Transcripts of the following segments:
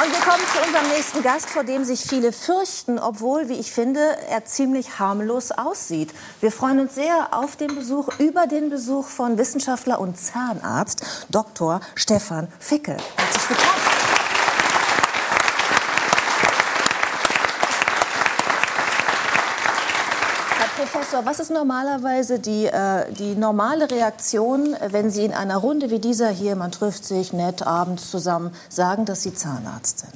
Und wir kommen zu unserem nächsten Gast, vor dem sich viele fürchten, obwohl, wie ich finde, er ziemlich harmlos aussieht. Wir freuen uns sehr auf den Besuch, über den Besuch von Wissenschaftler und Zahnarzt Dr. Stefan Fickel. Herzlich willkommen. Herr Professor, was ist normalerweise die, äh, die normale Reaktion, wenn Sie in einer Runde wie dieser hier, man trifft sich nett abends zusammen, sagen, dass Sie Zahnarzt sind?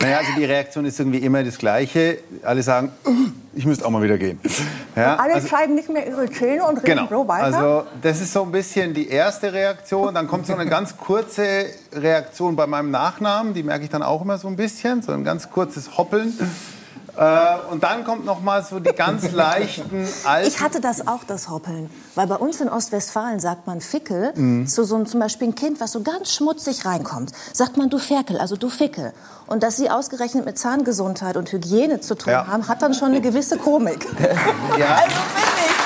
Naja, also die Reaktion ist irgendwie immer das Gleiche. Alle sagen, ich müsste auch mal wieder gehen. Ja, Alle also, zeigen nicht mehr ihre Zähne und reden genau. so weiter. Also das ist so ein bisschen die erste Reaktion. Dann kommt so eine ganz kurze Reaktion bei meinem Nachnamen. Die merke ich dann auch immer so ein bisschen. So ein ganz kurzes Hoppeln. Äh, und dann kommt noch mal so die ganz leichten alten... ich hatte das auch, das Hoppeln. Weil bei uns in Ostwestfalen sagt man Fickel Mhm. zu so einem, zum Beispiel ein Kind, was so ganz schmutzig reinkommt. Sagt man du Ferkel, also du Fickel. Und dass Sie ausgerechnet mit Zahngesundheit und Hygiene zu tun Ja. haben, hat dann schon eine gewisse Komik. ja. Also finde ich.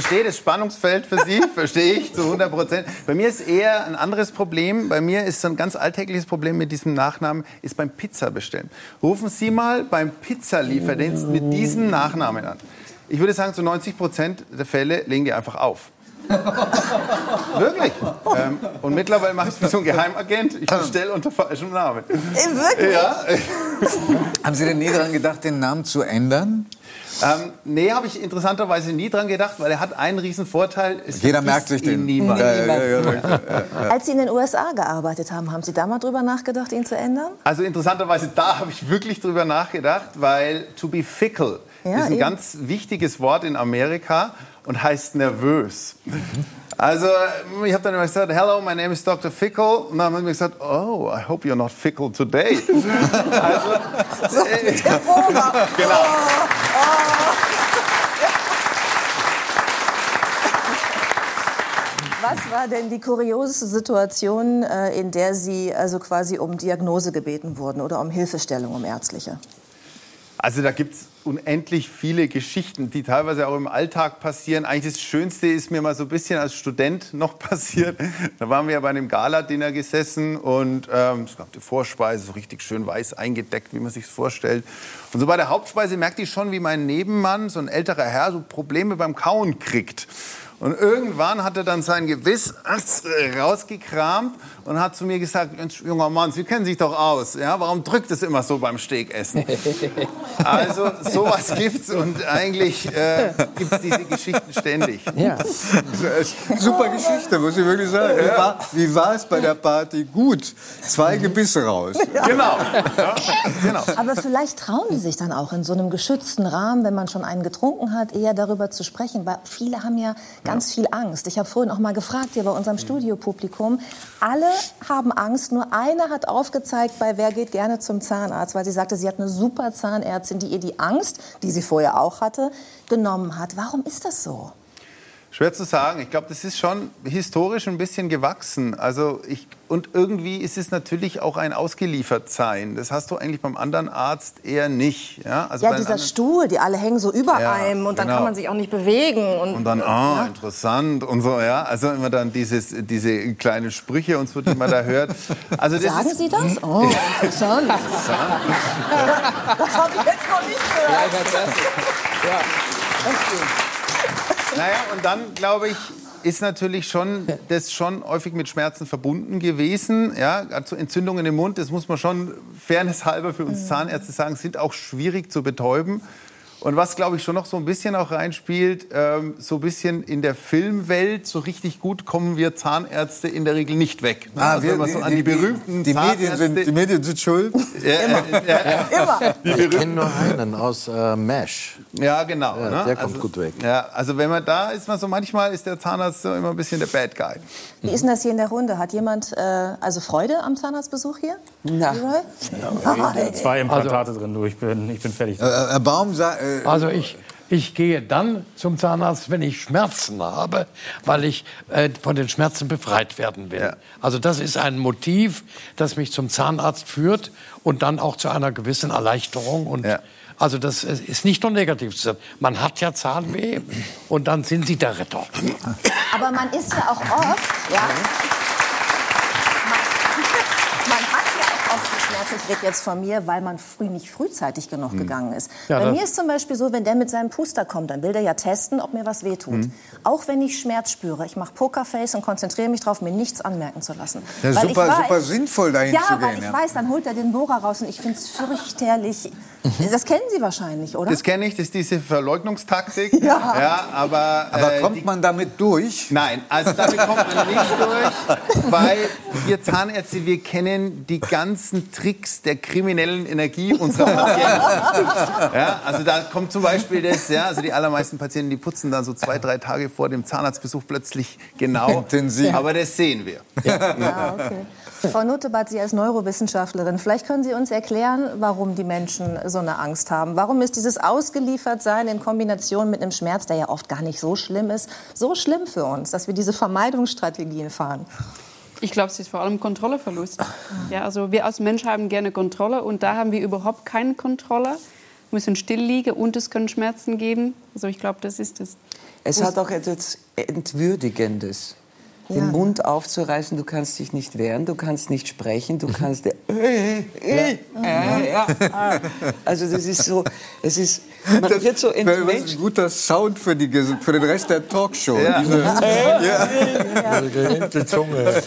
Verstehe das Spannungsfeld für Sie, verstehe ich zu 100 Prozent. Bei mir ist eher ein anderes Problem. Bei mir ist so ein ganz alltägliches Problem mit diesem Nachnamen, ist beim Pizza bestellen. Rufen Sie mal beim Pizzalieferdienst mit diesem Nachnamen an. Ich würde sagen, zu 90 Prozent der Fälle legen die einfach auf. Wirklich. Ähm, und mittlerweile mache ich es wie so ein Geheimagent. Ich bestelle unter falschem Namen. Wirklich? Ja. Haben Sie denn nie daran gedacht, den Namen zu ändern? Ähm, nee, habe ich interessanterweise nie dran gedacht, weil er hat einen riesen Vorteil. Jeder merkt sich ihn den. Niemand. Ja, ja, ja, ja. Als Sie in den USA gearbeitet haben, haben Sie da mal drüber nachgedacht, ihn zu ändern? Also interessanterweise, da habe ich wirklich drüber nachgedacht, weil to be fickle Ja, ist ein eben. ganz wichtiges Wort in Amerika und heißt nervös. Also ich habe dann immer gesagt, hello, my name is Dr. Fickle. Und dann haben sie mir gesagt, oh, I hope you're not fickle today. also, äh, genau. Was war denn die kurioseste Situation, äh, in der Sie also quasi um Diagnose gebeten wurden oder um Hilfestellung, um ärztliche? Also da gibt es unendlich viele Geschichten, die teilweise auch im Alltag passieren. Eigentlich das Schönste ist mir mal so ein bisschen als Student noch passiert. Da waren wir ja bei einem Gala-Dinner gesessen und ähm, es gab die Vorspeise, so richtig schön weiß eingedeckt, wie man sich vorstellt. Und so bei der Hauptspeise merkte ich schon, wie mein Nebenmann, so ein älterer Herr, so Probleme beim Kauen kriegt. Und irgendwann hat er dann sein Gewiss rausgekramt und hat zu mir gesagt, junger Mann, Sie kennen sich doch aus. Ja? Warum drückt es immer so beim Steakessen? Also sowas gibt's und eigentlich äh, gibt's diese Geschichten ständig. Ja. Super Geschichte, muss ich wirklich sagen. Wie, war, wie war es bei der Party? Gut. Zwei Gebisse raus. Genau. Ja, genau. Aber vielleicht trauen die sich dann auch in so einem geschützten Rahmen, wenn man schon einen getrunken hat, eher darüber zu sprechen. Weil viele haben ja ganz viel Angst. Ich habe vorhin auch mal gefragt hier bei unserem Studiopublikum. Alle haben Angst. Nur eine hat aufgezeigt, bei wer geht gerne zum Zahnarzt, weil sie sagte, sie hat eine super Zahnärztin, die ihr die Angst, die sie vorher auch hatte, genommen hat. Warum ist das so? Schwer zu sagen. Ich glaube, das ist schon historisch ein bisschen gewachsen. Also ich, und irgendwie ist es natürlich auch ein Ausgeliefertsein. Das hast du eigentlich beim anderen Arzt eher nicht. Ja, also Ja, dieser anderen- Stuhl, die alle hängen so über Ja, einem und dann genau. kann man sich auch nicht bewegen. Und, Und dann, ah, interessant und so, ja. Also immer dann dieses, diese kleinen Sprüche und so, die man da hört. Also das Sagen ist, Sie das? Oh, interessant. das habe ich jetzt noch nicht gehört. Naja, und dann, glaube ich, ist natürlich schon das schon häufig mit Schmerzen verbunden gewesen. Ja, also Entzündungen im Mund, das muss man schon fairnesshalber für uns Zahnärzte sagen, sind auch schwierig zu betäuben. Und was, glaube ich, schon noch so ein bisschen auch reinspielt, ähm, so ein bisschen in der Filmwelt, so richtig gut kommen wir Zahnärzte in der Regel nicht weg. Ne? Ah, also wenn man so an die berühmten die Medien, sind, die Medien sind schuld. ja, ja, Immer. Ich kenne nur einen aus äh, Mesh. ja, genau. Ja, ne? der kommt also, gut weg. Ja, also wenn man da ist, man so manchmal ist der Zahnarzt so immer ein bisschen der Bad Guy. Wie ist denn das hier in der Runde? Hat jemand äh, also Freude am Zahnarztbesuch hier? Na. Ey. Zwei Implantate drin, du. Ich bin, ich bin fertig. Äh, Herr Baum sagt, äh, Also ich, ich gehe dann zum Zahnarzt, wenn ich Schmerzen habe, weil ich äh, von den Schmerzen befreit werden will. Ja. Also das ist ein Motiv, das mich zum Zahnarzt führt und dann auch zu einer gewissen Erleichterung und Ja. Also das ist nicht nur negativ zu sagen. Man hat ja Zahnweh und dann sind Sie der Retter. Aber man ist ja auch oft, ja. Man, man hat ja auch oft die Schmerzen, ich rede jetzt von mir, weil man früh nicht frühzeitig genug gegangen ist. Ja, Bei mir ist zum Beispiel so, wenn der mit seinem Puster kommt, dann will der ja testen, ob mir was wehtut. Auch wenn ich Schmerz spüre. Ich mache Pokerface und konzentriere mich darauf, mir nichts anmerken zu lassen. Ja, Weil super- ich super sinnvoll, dahin ja, zu weil gehen, ich ja. weiß, dann holt er den Bohrer raus und ich finde es fürchterlich. Das kennen Sie wahrscheinlich, oder? Das kenne ich, das ist diese Verleugnungstaktik. Ja. aber Aber äh, kommt die- man damit durch? Nein, also damit kommt man nicht durch, weil wir Zahnärzte, wir kennen die ganzen Tricks der kriminellen Energie unserer Patienten. Ja, also da kommt zum Beispiel das, ja, also die allermeisten Patienten, die putzen dann so zwei, drei Tage vor dem Zahnarztbesuch plötzlich genau. Intensiv. Aber das sehen wir. Ah, okay. Frau Notebad, Sie als Neurowissenschaftlerin, vielleicht können Sie uns erklären, warum die Menschen so eine Angst haben. Warum ist dieses Ausgeliefertsein in Kombination mit einem Schmerz, der ja oft gar nicht so schlimm ist, so schlimm für uns, dass wir diese Vermeidungsstrategien fahren? Ich glaube, es ist vor allem Kontrolleverlust. Ja, also wir als Mensch haben gerne Kontrolle und da haben wir überhaupt keine Kontrolle. Wir müssen still liegen und es können Schmerzen geben. Also ich glaube, das ist es. Es hat auch etwas Entwürdigendes. Den Ja. Mund aufzureißen, du kannst dich nicht wehren, du kannst nicht sprechen, du kannst... Äh, äh, äh, ja. Also das ist so, es ist, man Das wird so wäre übrigens entmenschlicht. ein guter Sound für, die, für den Rest der Talkshow. Ja. Diese, Gehenke Zunge.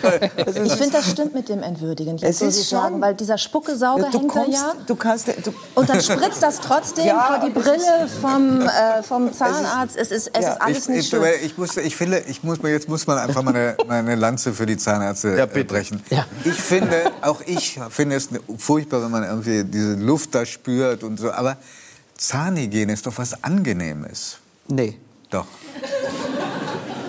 Ich finde, das stimmt mit dem Entwürdigen, Es jetzt, ist Sie schon- sagen, weil dieser Spuckesauger hängt da kommst, ja. du kannst, du, Und dann spritzt das trotzdem Ja, vor die es Brille vom, äh, vom Zahnarzt. Es ist, es Ja, ist alles ich, nicht ich, schön. ich, muss, ich finde, ich muss, mir- jetzt muss man einfach mal eine, mal eine Lanze für die Zahnärzte Ja, äh, bitte. brechen. Ich finde, auch ich finde es furchtbar, wenn man irgendwie diese Luft da spürt und so. Aber Zahnhygiene ist doch was Angenehmes. nee. Doch.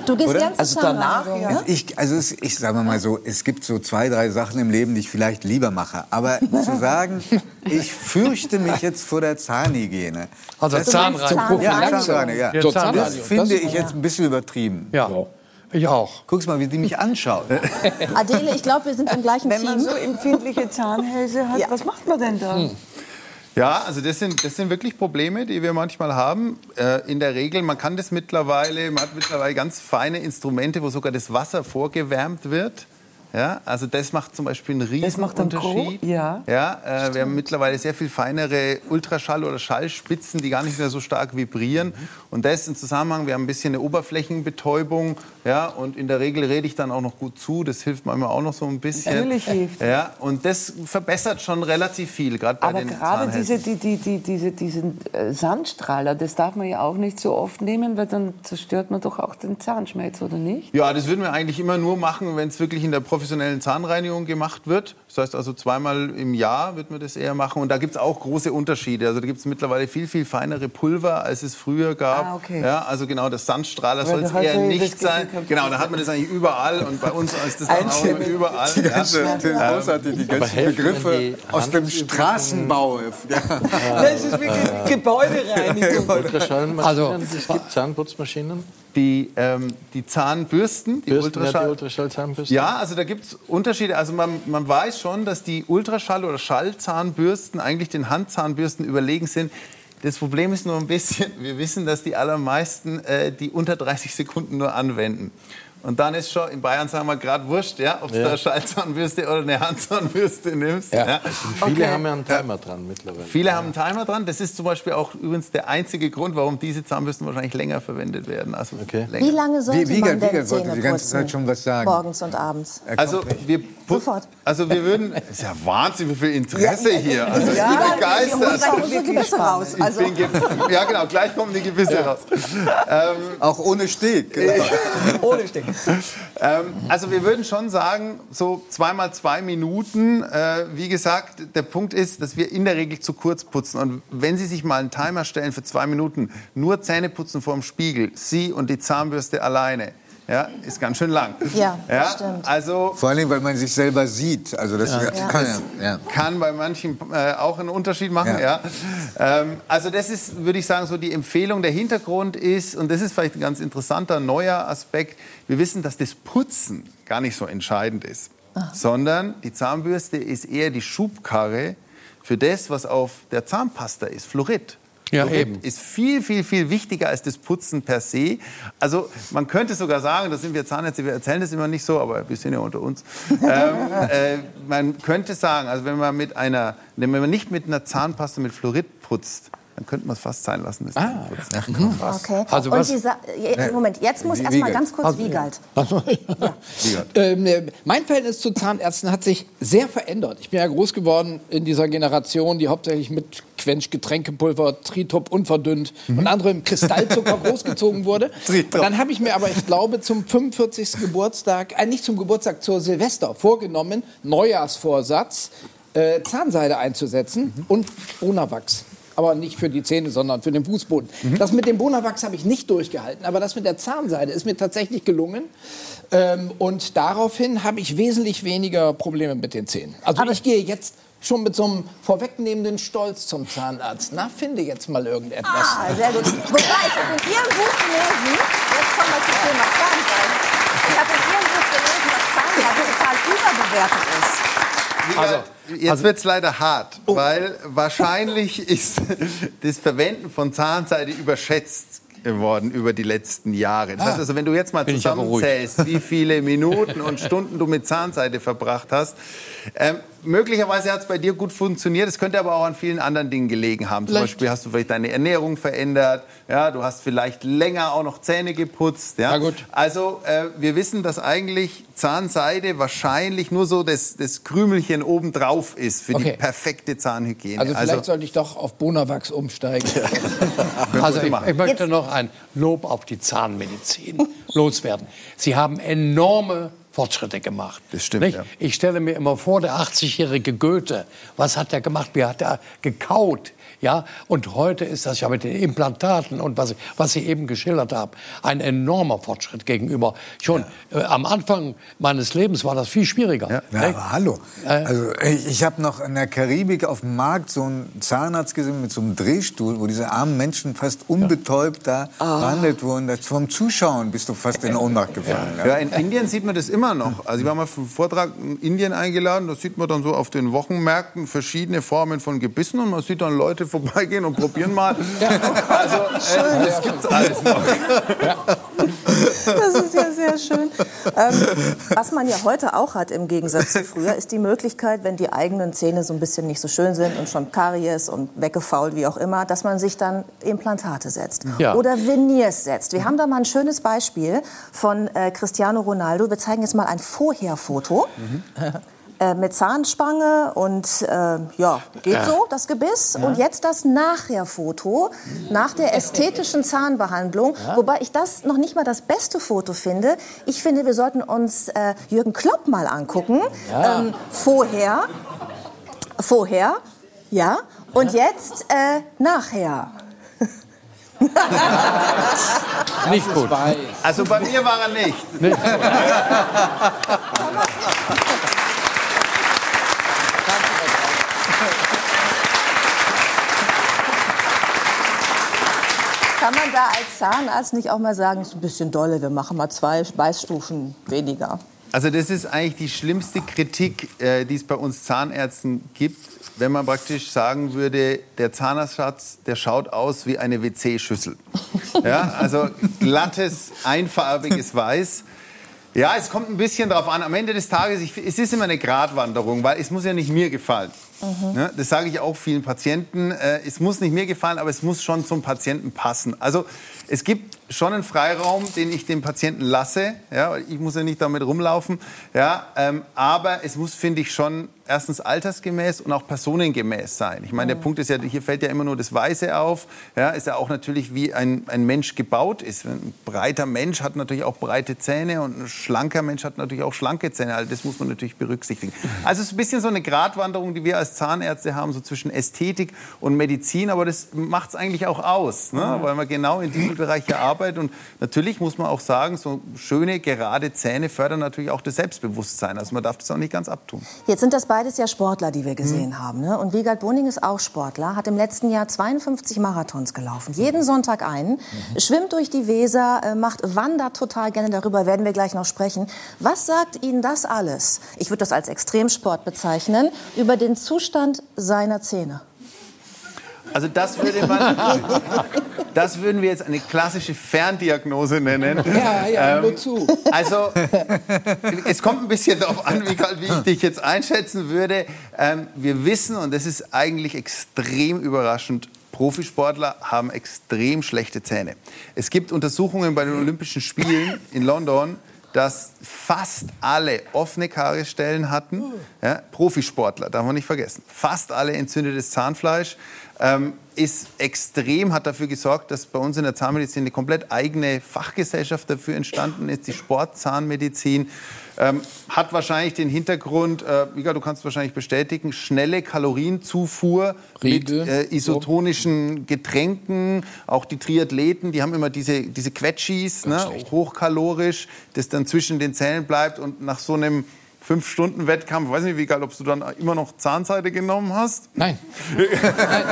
Du gehst Oder? zur Also danach, ja. ne? Also ich, also es, ich sage mal so, es gibt so zwei, drei Sachen im Leben, die ich vielleicht lieber mache. Aber zu sagen, ich fürchte mich jetzt vor der Zahnhygiene. Also das- Zahnreinigung. Ja, Zahnreinigung. Ja. Ja, Das Zahnreinigung. finde ich jetzt ein bisschen übertrieben. Ja, ich auch. Guck's mal, wie die mich anschaut. Adele, ich glaube, wir sind im gleichen Wenn man Team. so empfindliche Zahnhälse hat, was macht man denn da? Ja, also das sind, das sind wirklich Probleme, die wir manchmal haben. Äh, in der Regel, man kann das mittlerweile, man hat mittlerweile ganz feine Instrumente, wo sogar das Wasser vorgewärmt wird. Ja, also das macht zum Beispiel einen Das macht einen Riesenunterschied. Gro- ja. Ja, äh, wir haben mittlerweile sehr viel feinere Ultraschall- oder Schallspitzen, die gar nicht mehr so stark vibrieren. Und das im Zusammenhang, wir haben ein bisschen eine Oberflächenbetäubung. Ja, und in der Regel rede ich dann auch noch gut zu. Das hilft manchmal auch noch so ein bisschen. Natürlich hilft. Ja, und das verbessert schon relativ viel, gerade bei Aber den gerade diese, die, die, die, diese, diesen äh, Sandstrahler, das darf man ja auch nicht so oft nehmen, weil dann zerstört man doch auch den Zahnschmelz, oder nicht? Ja, das würden wir eigentlich immer nur machen, wenn es wirklich in der professionellen Zahnreinigung gemacht wird. Das heißt also zweimal im Jahr wird man das eher machen. Und da gibt es auch große Unterschiede. Also da gibt es mittlerweile viel, viel feinere Pulver, als es früher gab. Ah, okay. ja, also genau, das Sandstrahler soll es eher ja nicht sein. Genau, da hat man das eigentlich überall. Und bei uns ist das dann auch überall. Die Ja. ganze, die, großartig, die ganzen helfen Begriffe aus dem? Straßenbau. Ja. Das ist wirklich Gebäudereinigung. Ultraschallmaschinen, Also- es gibt Zahnputzmaschinen. Die, ähm, die Zahnbürsten, die Bürsten, ja, Ultraschall. die Ultraschallzahnbürsten. Ja, also da gibt es Unterschiede. Also man, man weiß schon, dass die Ultraschall- oder Schallzahnbürsten eigentlich den Handzahnbürsten überlegen sind. Das Problem ist nur ein bisschen, wir wissen, dass die allermeisten äh, die unter 30 Sekunden nur anwenden. Und dann ist schon, in Bayern sagen wir gerade wurscht, ja, ob du Ja. eine Schallzahnbürste oder eine Handzahnbürste nimmst. Ja. Viele haben ja einen Timer dran mittlerweile. Viele haben einen Timer dran. Das ist zum Beispiel auch übrigens der einzige Grund, warum diese Zahnbürsten wahrscheinlich länger verwendet werden. Also Okay. länger. Wie lange sollte Wie- Wiegald- man denn Wiegald wollte Zähne die ganze? Zeit schon was sagen. Morgens und abends. Also wir, Sofort. also wir würden, das ist ja Wahnsinn, wie viel Interesse hier. Also ich bin begeistert. gleich unsere Gebisse raus. Ich Also, bin ge- ja genau, gleich kommen die Gebisse raus. Ähm, Auch ohne Steg. Genau. Ohne Steck. ähm, also wir würden schon sagen, so zweimal zwei Minuten. Äh, wie gesagt, der Punkt ist, dass wir in der Regel zu kurz putzen. Und wenn Sie sich mal einen Timer stellen für zwei Minuten, nur Zähne putzen vor dem Spiegel, Sie und die Zahnbürste alleine, ja, ist ganz schön lang. Ja, das stimmt. Also Vor allem, weil man sich selber sieht. Also das kann ja. ja. kann bei manchen äh, auch einen Unterschied machen. Ja. Ja. Ähm, also das ist, würde ich sagen, so die Empfehlung. Der Hintergrund ist, und das ist vielleicht ein ganz interessanter neuer Aspekt, wir wissen, dass das Putzen gar nicht so entscheidend ist, sondern die Zahnbürste ist eher die Schubkarre für das, was auf der Zahnpasta ist, Fluorid. Ja, eben. ist viel, viel, viel wichtiger als das Putzen per se. Also man könnte sogar sagen, das sind wir Zahnärzte, wir erzählen das immer nicht so, aber wir sind ja unter uns. ähm, äh, man könnte sagen, also wenn man mit einer, wenn man nicht mit einer Zahnpasta mit Fluorid putzt, dann könnte man es fast sein lassen. Das Ah, Zähneputzen. Okay. Also und was- dieser, je- Moment, jetzt muss Wie- erst mal Wiegald. ganz kurz Wiegald. Ähm, äh, mein Verhältnis zu Zahnärzten hat sich sehr verändert. Ich bin ja groß geworden in dieser Generation, die hauptsächlich mit Quench, Getränkepulver, Tritop unverdünnt und anderem Kristallzucker großgezogen wurde. Und dann habe ich mir aber, ich glaube, zum 45. Geburtstag, äh, nicht zum Geburtstag, zur Silvester vorgenommen, Neujahrsvorsatz, äh, Zahnseide einzusetzen und Bonawachs. Aber nicht für die Zähne, sondern für den Fußboden. Das mit dem Bonawachs habe ich nicht durchgehalten, aber das mit der Zahnseide ist mir tatsächlich gelungen. Ähm, und daraufhin habe ich wesentlich weniger Probleme mit den Zähnen. Also ich gehe jetzt schon mit so einem vorwegnehmenden Stolz zum Zahnarzt. Na, finde jetzt mal irgendetwas. Ah, sehr gut. Wobei, ich habe in Ihrem Buch gelesen, jetzt kommen wir zum Thema Zahnseide. Ich habe in Ihrem Buch gelesen, dass Zahnseide total überbewertet ist. Also, jetzt wird es leider hart, weil wahrscheinlich ist das Verwenden von Zahnseide überschätzt worden über die letzten Jahre. Das heißt also, wenn du jetzt mal zusammenzählst, wie viele Minuten und Stunden du mit Zahnseide verbracht hast, ähm, möglicherweise hat es bei dir gut funktioniert. Es könnte aber auch an vielen anderen Dingen gelegen haben. Zum Vielleicht. Beispiel hast du vielleicht deine Ernährung verändert. Ja, du hast vielleicht länger auch noch Zähne geputzt. Ja, Na gut. Also äh, wir wissen, dass eigentlich Zahnseide wahrscheinlich nur so das, das Krümelchen obendrauf ist für die Okay. perfekte Zahnhygiene. Also vielleicht sollte ich doch auf Bonawachs umsteigen. Also ich, ich möchte noch ein Lob auf die Zahnmedizin loswerden. Sie haben enorme Fortschritte gemacht. Das stimmt, ja. Ich stelle mir immer vor, der 80-jährige Goethe, was hat er gemacht? Wie hat er gekaut? Ja, und heute ist das ja mit den Implantaten und was, was Sie eben geschildert haben, ein enormer Fortschritt gegenüber. Schon äh, am Anfang meines Lebens war das viel schwieriger. Ja, Nicht? aber hallo. Also ich, ich habe noch in der Karibik auf dem Markt so einen Zahnarzt gesehen mit so einem Drehstuhl, wo diese armen Menschen fast unbetäubt da behandelt wurden. Das vom Zuschauen bist du fast in Ohnmacht gefallen. Ja, in Indien sieht man das immer noch. Also ich war mal für einen Vortrag in Indien eingeladen, da sieht man dann so auf den Wochenmärkten verschiedene Formen von Gebissen und man sieht dann Leute vorbeigehen und probieren mal. Also äh, das gibt's alles noch. Das ist ja sehr schön. Ähm, was man ja heute auch hat im Gegensatz zu früher, ist die Möglichkeit, wenn die eigenen Zähne so ein bisschen nicht so schön sind und schon Karies und weggefault, wie auch immer, dass man sich dann Implantate setzt Ja. oder Veneers setzt. Wir haben da mal ein schönes Beispiel von äh, Cristiano Ronaldo. Wir zeigen jetzt mal ein Vorherfoto. Äh, mit Zahnspange und äh, ja, geht so, das Gebiss. Und jetzt das Nachherfoto nach der ästhetischen Zahnbehandlung. Wobei ich das noch nicht mal das beste Foto finde. Ich finde, wir sollten uns äh, Jürgen Klopp mal angucken. Ähm, vorher. Vorher. Ja. Und jetzt äh, nachher. Nicht gut. Also bei mir war er nicht. Kann man da als Zahnarzt nicht auch mal sagen, ist ein bisschen dolle, wir machen mal zwei Beißstufen weniger? Also das ist eigentlich die schlimmste Kritik, äh, die es bei uns Zahnärzten gibt, wenn man praktisch sagen würde, der Zahnarztschatz, der schaut aus wie eine WC-Schüssel. Ja, also glattes, einfarbiges Weiß. Ja, es kommt ein bisschen drauf an. Am Ende des Tages, ich, es ist immer eine Gratwanderung, weil es muss ja nicht mir gefallen. Ne? Das sage ich auch vielen Patienten. Äh, es muss nicht mir gefallen, aber es muss schon zum Patienten passen. Also es gibt schon einen Freiraum, den ich dem Patienten lasse. Ja, ich muss ja nicht damit rumlaufen. Ja, ähm, aber es muss, finde ich, schon erstens altersgemäß und auch personengemäß sein. Ich meine, der Punkt ist ja, hier fällt ja immer nur das Weiße auf. Ja, ist ja auch natürlich, wie ein, ein Mensch gebaut ist. Ein breiter Mensch hat natürlich auch breite Zähne und ein schlanker Mensch hat natürlich auch schlanke Zähne. Also das muss man natürlich berücksichtigen. Also es ist ein bisschen so eine Gratwanderung, die wir als Zahnärzte haben, so zwischen Ästhetik und Medizin. Aber das macht es eigentlich auch aus, ne? weil wir genau in diesem Bereich ja arbeiten. Arbeit. Und natürlich muss man auch sagen, so schöne, gerade Zähne fördern natürlich auch das Selbstbewusstsein. Also man darf das auch nicht ganz abtun. Jetzt sind das beides ja Sportler, die wir gesehen mhm. haben. Ne? Und Wiegald Boning ist auch Sportler, hat im letzten Jahr 52 Marathons gelaufen. Jeden Sonntag einen, mhm. schwimmt durch die Weser, äh, macht, wandert total gerne, darüber werden wir gleich noch sprechen. Was sagt Ihnen das alles? Ich würde das als Extremsport bezeichnen, über den Zustand seiner Zähne. Also das würde man, das würden wir jetzt eine klassische Ferndiagnose nennen. Ja, ja, ähm, nur zu. Also es kommt ein bisschen darauf an, wie, wie ich dich jetzt einschätzen würde. Ähm, wir wissen, und das ist eigentlich extrem überraschend, Profisportler haben extrem schlechte Zähne. Es gibt Untersuchungen bei den Olympischen Spielen in London, dass fast alle offene Kariesstellen hatten. Ja, Profisportler, darf man nicht vergessen. Fast alle entzündetes Zahnfleisch. Ähm, ist extrem, hat dafür gesorgt, dass bei uns in der Zahnmedizin eine komplett eigene Fachgesellschaft dafür entstanden ist, die Sportzahnmedizin. Ähm, hat wahrscheinlich den Hintergrund, äh, Mika, du kannst wahrscheinlich bestätigen, schnelle Kalorienzufuhr Riegel, mit äh, isotonischen Getränken. Auch die Triathleten, die haben immer diese, diese Quetschis, ne, hochkalorisch, das dann zwischen den Zellen bleibt und nach so einem fünf Stunden Wettkampf, weiß nicht, wie geil, ob du dann immer noch Zahnseide genommen hast? Nein. Nein.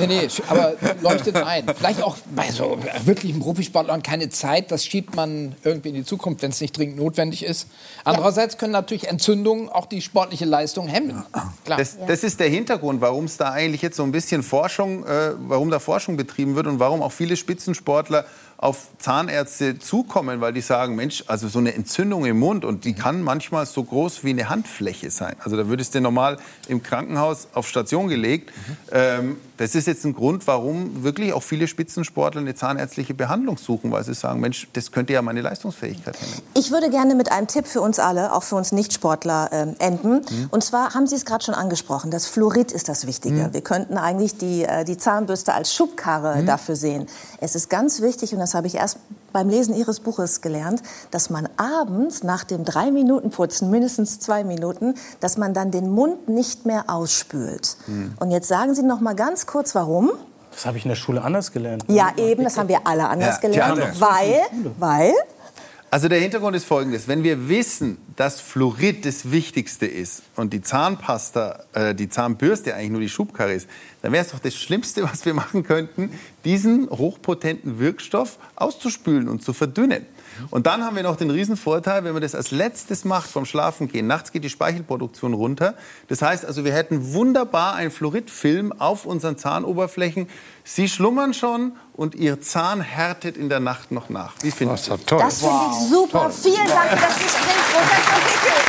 Nee, nee, aber leuchtet ein. Vielleicht auch bei so wirklichen Profisportlern keine Zeit, das schiebt man irgendwie in die Zukunft, wenn es nicht dringend notwendig ist. Andererseits können natürlich Entzündungen auch die sportliche Leistung hemmen. Klar. Das, das ist der Hintergrund, warum es da eigentlich jetzt so ein bisschen Forschung, äh, warum da Forschung betrieben wird und warum auch viele Spitzensportler auf Zahnärzte zukommen, weil die sagen, Mensch, also so eine Entzündung im Mund und die kann manchmal so groß wie eine Handfläche sein. Also da würdest du normal im Krankenhaus auf Station gelegt. Mhm. Ähm, das ist jetzt ein Grund, warum wirklich auch viele Spitzensportler eine zahnärztliche Behandlung suchen, weil sie sagen, Mensch, das könnte ja meine Leistungsfähigkeit hemmen. Ich würde gerne mit einem Tipp für uns alle, auch für uns Nichtsportler, äh, enden. Mhm. Und zwar haben Sie es gerade schon angesprochen, das Fluorid ist das Wichtige. Mhm. Wir könnten eigentlich die, äh, die Zahnbürste als Schubkarre mhm. dafür sehen. Es ist ganz wichtig, und das habe ich erst beim Lesen Ihres Buches gelernt, dass man abends nach dem drei Minuten Putzen, mindestens zwei Minuten, dass man dann den Mund nicht mehr ausspült. Mhm. Und jetzt sagen Sie noch mal ganz kurz, warum? Das habe ich in der Schule anders gelernt. Ja, eben, das haben wir alle anders ja, gelernt, weil, weil also der Hintergrund ist folgendes. Wenn wir wissen, dass Fluorid das Wichtigste ist und die Zahnpasta, äh, die Zahnbürste eigentlich nur die Schubkarre ist, dann wäre es doch das Schlimmste, was wir machen könnten, diesen hochpotenten Wirkstoff auszuspülen und zu verdünnen. Und dann haben wir noch den riesen Vorteil, wenn man das als letztes macht vom Schlafengehen. Nachts geht die Speichelproduktion runter. Das heißt also, wir hätten wunderbar einen Fluoridfilm auf unseren Zahnoberflächen. Sie schlummern schon und Ihr Zahn härtet in der Nacht noch nach. Wie finden Sie das? Das finde ich super. Toll. Vielen Dank für das Gespräch, Professor Wickel.